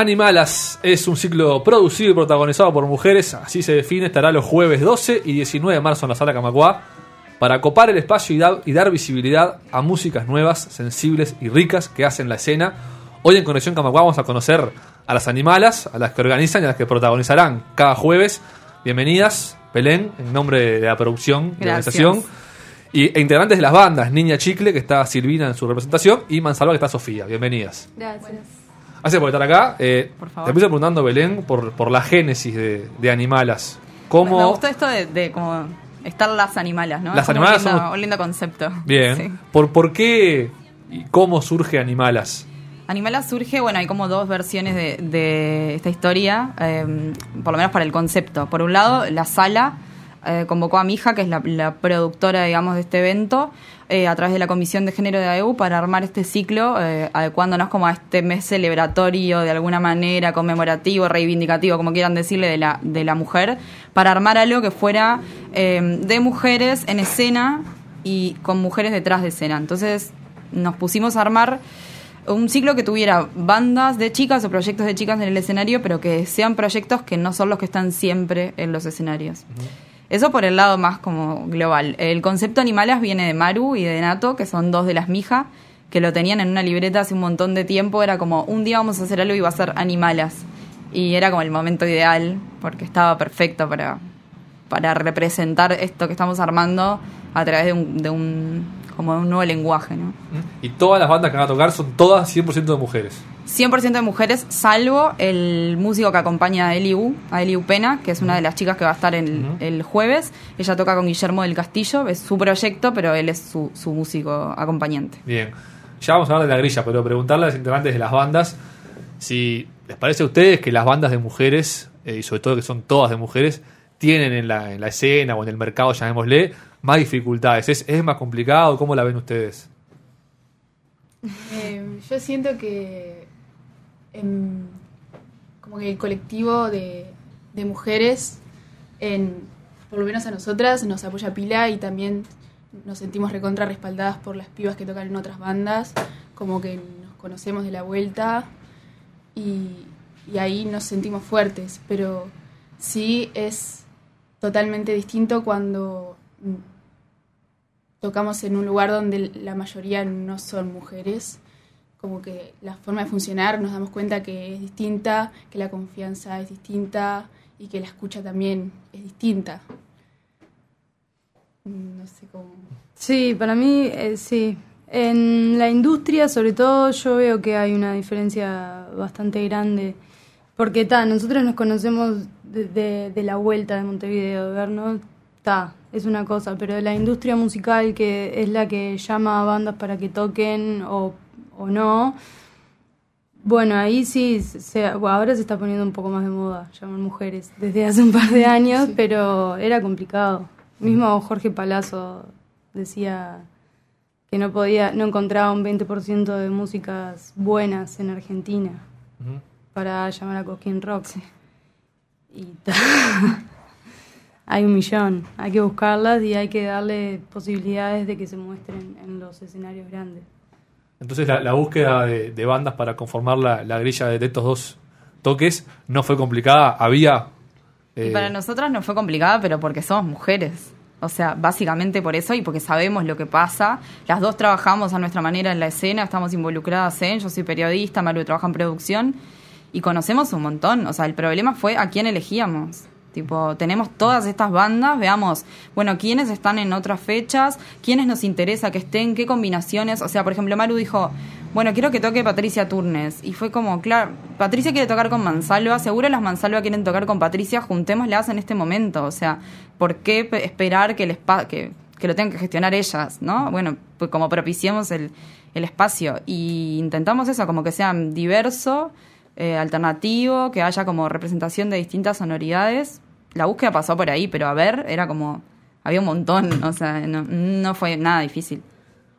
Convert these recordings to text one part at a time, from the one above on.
Animalas es un ciclo producido y protagonizado por mujeres, así se define, estará los jueves 12 y 19 de marzo en la sala Camacuá para copar el espacio y, da- y dar visibilidad a músicas nuevas, sensibles y ricas que hacen la escena. Hoy en Conexión Camacuá vamos a conocer a las animalas, a las que organizan y a las que protagonizarán cada jueves. Bienvenidas, Belén, en nombre de la producción y organización. Y, e integrantes de las bandas, Niña Chicle, que está Silvina en su representación, y Mansalva, que está Sofía. Bienvenidas. Gracias. Gracias por estar acá. Eh, Por favor. Te empiezo preguntando, Belén, por, por la génesis de, de Animalas. ¿Cómo? Me gustó esto de, de como estar las animalas, ¿no? Las Es animalas un lindo, son- un lindo concepto. Bien. Sí. ¿Por, ¿Por qué y cómo surge Animalas? Animalas surge, bueno, hay como dos versiones de, de esta historia, eh, por lo menos para el concepto. Por un lado, la sala eh, convocó a mi hija, que es la, productora, digamos, de este evento, eh, a través de la Comisión de Género de AEU para armar este ciclo, eh, adecuándonos como a este mes celebratorio, de alguna manera, conmemorativo, reivindicativo, como quieran decirle, de la, de la mujer, para armar algo que fuera eh, de mujeres en escena y con mujeres detrás de escena. Entonces nos pusimos a armar un ciclo que tuviera bandas de chicas o proyectos de chicas en el escenario, pero que sean proyectos que no son los que están siempre en los escenarios. Eso por el lado más como global. El concepto Animalas viene de Maru y de Nato, que son dos de las mijas, que lo tenían en una libreta hace un montón de tiempo. Era como, un día vamos a hacer algo y va a ser Animalas. Y era como el momento ideal, porque estaba perfecto para, para representar esto que estamos armando a través de un, de un, como un nuevo lenguaje, ¿no? Y todas las bandas que van a tocar son todas 100% de mujeres. 100% de mujeres, salvo el músico que acompaña a Eliu, a Eliu Pena, que es una de las chicas que va a estar el, jueves. Ella toca con Guillermo del Castillo, es su proyecto, pero él es su, su músico acompañante. Bien. Ya vamos a hablar de la grilla, pero preguntarle a los integrantes de las bandas si les parece a ustedes que las bandas de mujeres, eh, y sobre todo que son todas de mujeres, tienen en la, en la escena o en el mercado, llamémosle, más dificultades. ¿Es, es más complicado? ¿Cómo la ven ustedes? Eh, yo siento que em, como que el colectivo de, de mujeres, en, por lo menos a nosotras, nos apoya pila y también nos sentimos recontra respaldadas por las pibas que tocan en otras bandas, como que nos conocemos de la vuelta y, y ahí nos sentimos fuertes, pero sí es totalmente distinto cuando tocamos en un lugar donde la mayoría no son mujeres, como que la forma de funcionar nos damos cuenta que es distinta, que la confianza es distinta y que la escucha también es distinta. No sé cómo. Sí, para mí eh, sí. En la industria, sobre todo, yo veo que hay una diferencia bastante grande. Porque ta, nosotros nos conocemos de, de- de la vuelta de Montevideo, de vernos, ta, es una cosa, pero la industria musical, que es la que llama a bandas para que toquen o, o no, bueno, ahí sí, se, ahora se está poniendo un poco más de moda, llaman mujeres, desde hace un par de años, pero era complicado. Mismo Jorge Palazzo decía que no podía, no encontraba un 20% de músicas buenas en Argentina para llamar a Cosquín Rock. Y hay un millón, hay que buscarlas y hay que darle posibilidades de que se muestren en los escenarios grandes. Entonces la, la búsqueda de, de bandas para conformar la, la grilla de, de estos dos toques no fue complicada. Había... Y eh, para nosotras no fue complicada, pero porque somos mujeres. O sea, básicamente por eso y porque sabemos lo que pasa. Las dos trabajamos a nuestra manera en la escena, estamos involucradas en, yo soy periodista, Maru trabaja en producción y conocemos un montón. O sea, el problema fue a quién elegíamos. Tipo, tenemos todas estas bandas, veamos, bueno, quiénes están en otras fechas, quiénes nos interesa que estén, qué combinaciones. O sea, por ejemplo, Maru dijo, bueno, quiero que toque Patricia Turnes. Y fue como, claro, Patricia quiere tocar con Mansalva, seguro las Mansalva quieren tocar con Patricia, juntémoslas en este momento. O sea, ¿por qué pe- esperar que, el espa- que, que lo tengan que gestionar ellas, no? Bueno, pues como propiciemos el, el espacio. Y intentamos eso, como que sea diverso, eh, alternativo, que haya como representación de distintas sonoridades. La búsqueda pasó por ahí, pero a ver, era como, había un montón, o sea, no, no fue nada difícil.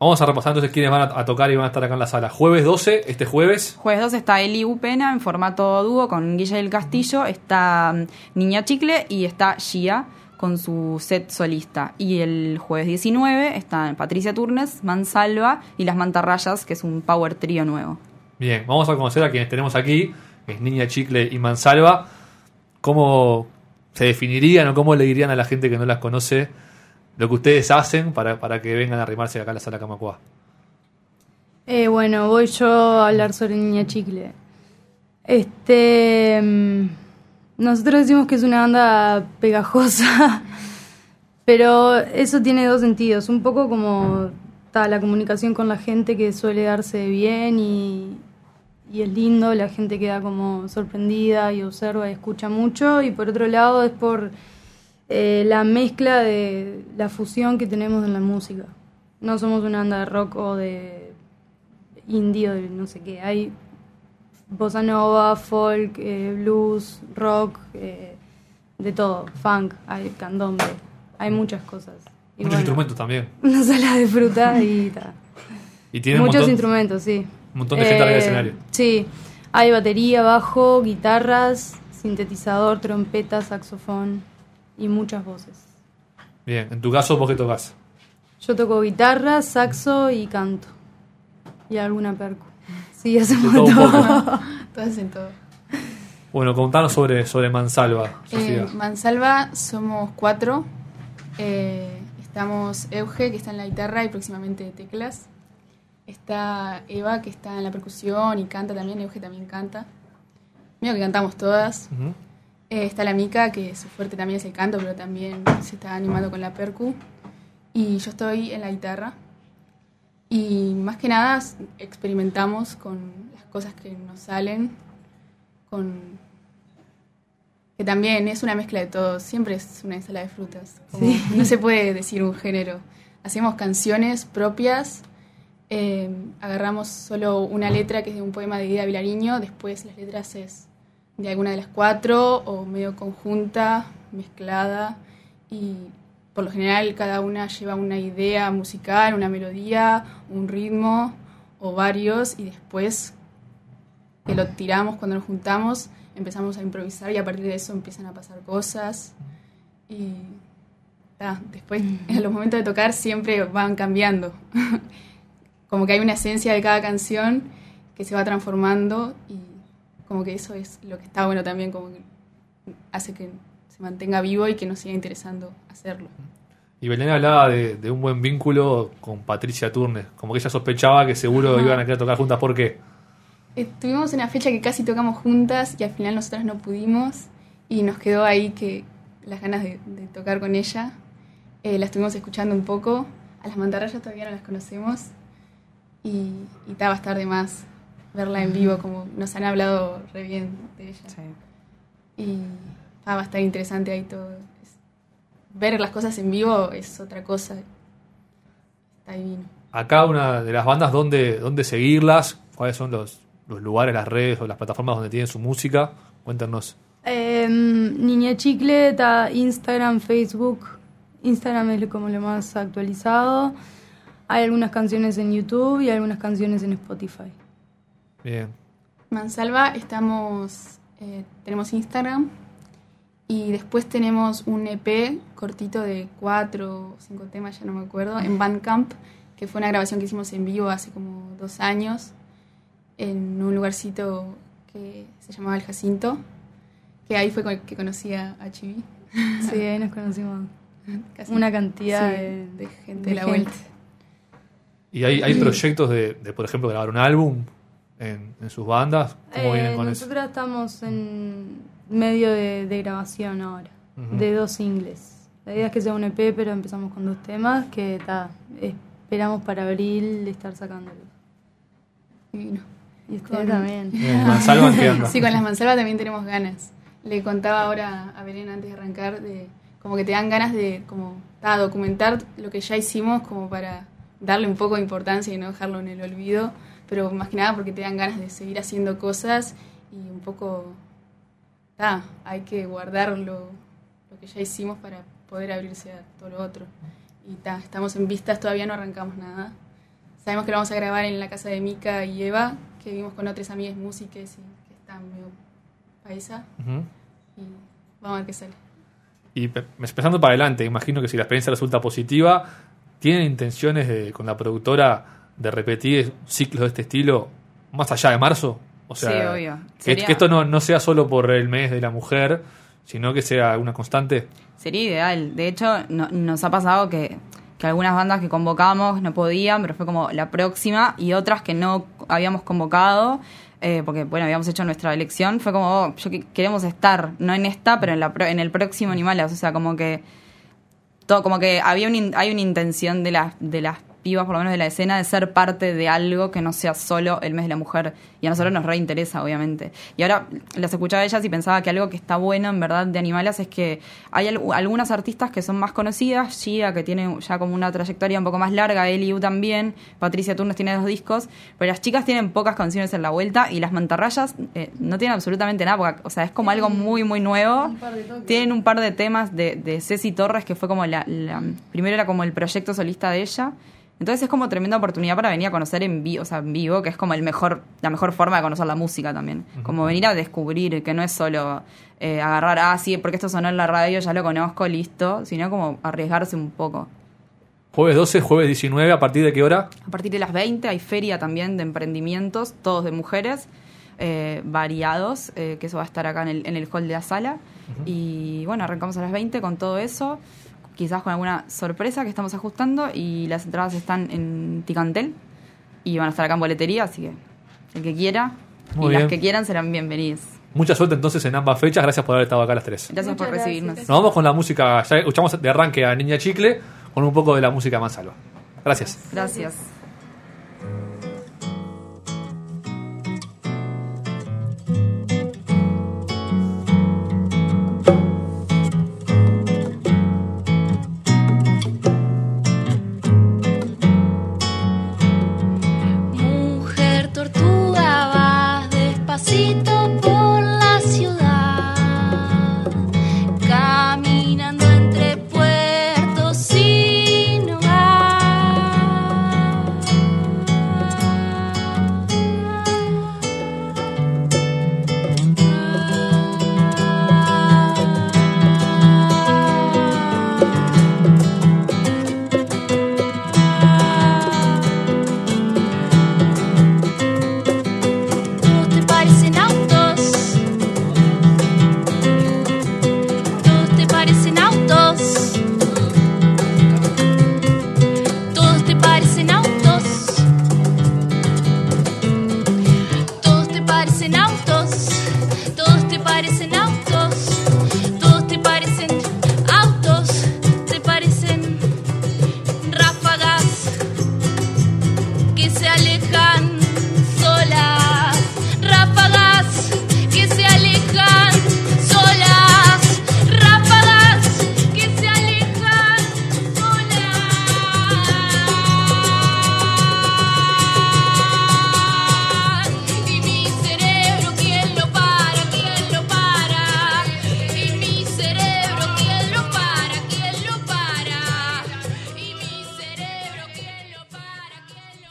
Vamos a repasar entonces quiénes van a, a tocar y van a estar acá en la sala. Jueves 12, este jueves. Jueves 2 está Eli Upena en formato dúo con Guilla del Castillo, está mm, Niña Chicle y está Gia con su set solista. Y el jueves 19 están Patricia Turnes, Mansalva y Las Mantarrayas, que es un power trío nuevo. Bien, vamos a conocer a quienes tenemos aquí, que es Niña Chicle y Mansalva. ¿Cómo se definirían o cómo le dirían a la gente que no las conoce lo que ustedes hacen para, para que vengan a arrimarse acá a la sala Camacua? Eh, bueno, voy yo a hablar sobre Niña Chicle. Este. mm, Nosotros decimos que es una banda pegajosa, pero eso tiene dos sentidos. Un poco como la comunicación con la gente que suele darse bien y, y es lindo, la gente queda como sorprendida y observa y escucha mucho. Y por otro lado es por eh, la mezcla de la fusión que tenemos en la música. No somos una banda de rock o de indie o de no sé qué. Hay bossa nova, folk, eh, blues, rock, eh, de todo, funk, hay candombe, hay muchas cosas. Y Muchos bueno, instrumentos también. Una sala de fruta y ta. Y tienen un Muchos montón, instrumentos, sí. Un montón de gente arriba del Eh, escenario. Sí, hay batería, bajo, guitarras, sintetizador, trompeta, saxofón y muchas voces. Bien, en tu caso, ¿vos qué tocas? Yo toco guitarra, saxo y canto. Y alguna percu. Sí, hacemos todo todo. Todas en todo. Bueno, contanos sobre, sobre Mansalva, Eh. Mansalva somos cuatro. Eh, estamos Euge, que está en la guitarra y próximamente teclas. Está Eva, que está en la percusión y canta también. Euge también canta. Mío que cantamos todas. Ujú. Eh, está la Mica, que su fuerte también es el canto, pero también se está animando con la percu. Y yo estoy en la guitarra. Y más que nada experimentamos con las cosas que nos salen, con que también es una mezcla de todo, siempre es una ensalada de frutas. como No se puede decir un género. Hacemos canciones propias, eh, agarramos solo una letra que es de un poema de Guida Vilariño, después las letras es de alguna de las cuatro o medio conjunta, mezclada y por lo general cada una lleva una idea musical, una melodía, un ritmo o varios y después que lo tiramos cuando nos juntamos, empezamos a improvisar y a partir de eso empiezan a pasar cosas y ta, después en los momentos de tocar siempre van cambiando. como que hay una esencia de cada canción que se va transformando y como que eso es lo que está bueno también, como que hace que se mantenga vivo y que nos siga interesando hacerlo. Y Belén hablaba de, de un buen vínculo con Patricia Turner. Como que ella sospechaba que seguro Ajá. iban a querer tocar juntas. ¿Por qué? Eh, tuvimos una fecha que casi tocamos juntas y al final nosotras no pudimos y nos quedó ahí que las ganas de, de tocar con ella. Eh, la estuvimos escuchando un poco. A las mantarrayas todavía no las conocemos y, y ta, va a estar de más verla en vivo, como nos han hablado re bien de ella. Y ta, va a estar interesante ahí todo. Es- ver las cosas en vivo es otra cosa. Está divino. Acá una de las bandas, ¿dónde, dónde seguirlas? ¿Cuáles son los, los lugares, las redes o las plataformas donde tienen su música? Cuéntanos. Eh, Niña Chicleta, Instagram, Facebook. Instagram es como lo más actualizado. Hay algunas canciones en YouTube y algunas canciones en Spotify. Bien. Mansalva estamos, eh, tenemos Instagram y después tenemos un EP cortito de cuatro o cinco temas, ya no me acuerdo, en Bandcamp, que fue una grabación que hicimos en vivo hace como dos años en un lugarcito que se llamaba El Jacinto, que ahí fue con- que conocí a, a Chibi. Sí, ahí nos conocimos. Casi. Una cantidad Sí, de, de gente de de la gente. vuelta. ¿Y hay, hay proyectos de, de, por ejemplo, grabar un álbum en, en sus bandas? ¿Cómo Eh, vienen con eso? nosotras estamos en medio de, de grabación ahora. de dos singles. La idea es que sea un EP, pero empezamos con dos temas que ta, esperamos para abril estar sacándolos. Divino. Y ustedes Con- también. Sí, con las mansalvas también tenemos ganas. Le contaba ahora a Belén antes de arrancar de como que te dan ganas de como ta, documentar lo que ya hicimos como para darle un poco de importancia y no dejarlo en el olvido, pero más que nada porque te dan ganas de seguir haciendo cosas y un poco ta, hay que guardar lo, lo que ya hicimos para poder abrirse a todo lo otro. Y ta, estamos en vistas, todavía no arrancamos nada. Sabemos que lo vamos a grabar en la casa de Mika y Eva, que vivimos con otras amigas músicas y que están medio paisa. Ujú. Y vamos a ver qué sale. Y pe- empezando para adelante, imagino que si la experiencia resulta positiva, ¿tienen intenciones de, con la productora de repetir ciclos de este estilo más allá de marzo? O sea, Sí, obvio. Que, esto no, no sea solo por el mes de la mujer, sino que sea una constante. Sería ideal. De hecho, no- nos ha pasado que, que algunas bandas que convocamos no podían, pero fue como la próxima, y otras que no habíamos convocado, eh, porque bueno, habíamos hecho nuestra elección, fue como, oh, yo que- queremos estar, no en esta, pero en, la, pro- en el próximo Animales. O sea, como que todo, como que había un hay una intención de las de las pibas, por lo menos de la escena, de ser parte de algo que no sea solo el mes de la mujer. Y a nosotros nos reinteresa, obviamente. Y ahora las escuchaba a ellas y pensaba que algo que está bueno, en verdad, de Animalas es que hay al- algunas artistas que son más conocidas, Gia, que tiene ya como una trayectoria un poco más larga, Eliu también, Patricia Turnes tiene dos discos, pero las chicas tienen pocas canciones en la vuelta y las mantarrayas eh, no tienen absolutamente nada, porque, o sea, es como algo muy, muy nuevo. Tienen un par de temas de, de Ceci Torres, que fue como la, la- Primero era como el proyecto solista de ella. Entonces es como tremenda oportunidad para venir a conocer en vivo, o sea, en vivo, que es como el mejor, la mejor forma de conocer la música también. Como venir a descubrir, que no es solo eh, agarrar, ah, sí, porque esto sonó en la radio, ya lo conozco, listo, sino como arriesgarse un poco. Jueves 12, jueves 19, ¿a partir de qué hora? A partir de las 20 hay feria también de emprendimientos, todos de mujeres, eh, variados, eh, que eso va a estar acá en el, en el hall de la sala. Y bueno, arrancamos a las 20 con todo eso, quizás con alguna sorpresa que estamos ajustando y las entradas están en Ticantel y van a estar acá en boletería, así que el que quiera Muy y bien. las que quieran serán bienvenidas. Mucha suerte entonces en ambas fechas, gracias por haber estado acá las tres. Gracias Muchas por gracias. recibirnos. Nos vamos con la música, ya escuchamos de arranque a Niña Chicle con un poco de la música más salva. Gracias. Gracias.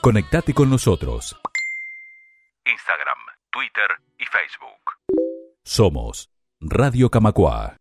Conectate con nosotros. Instagram, Twitter y Facebook. Somos Radio Camacua.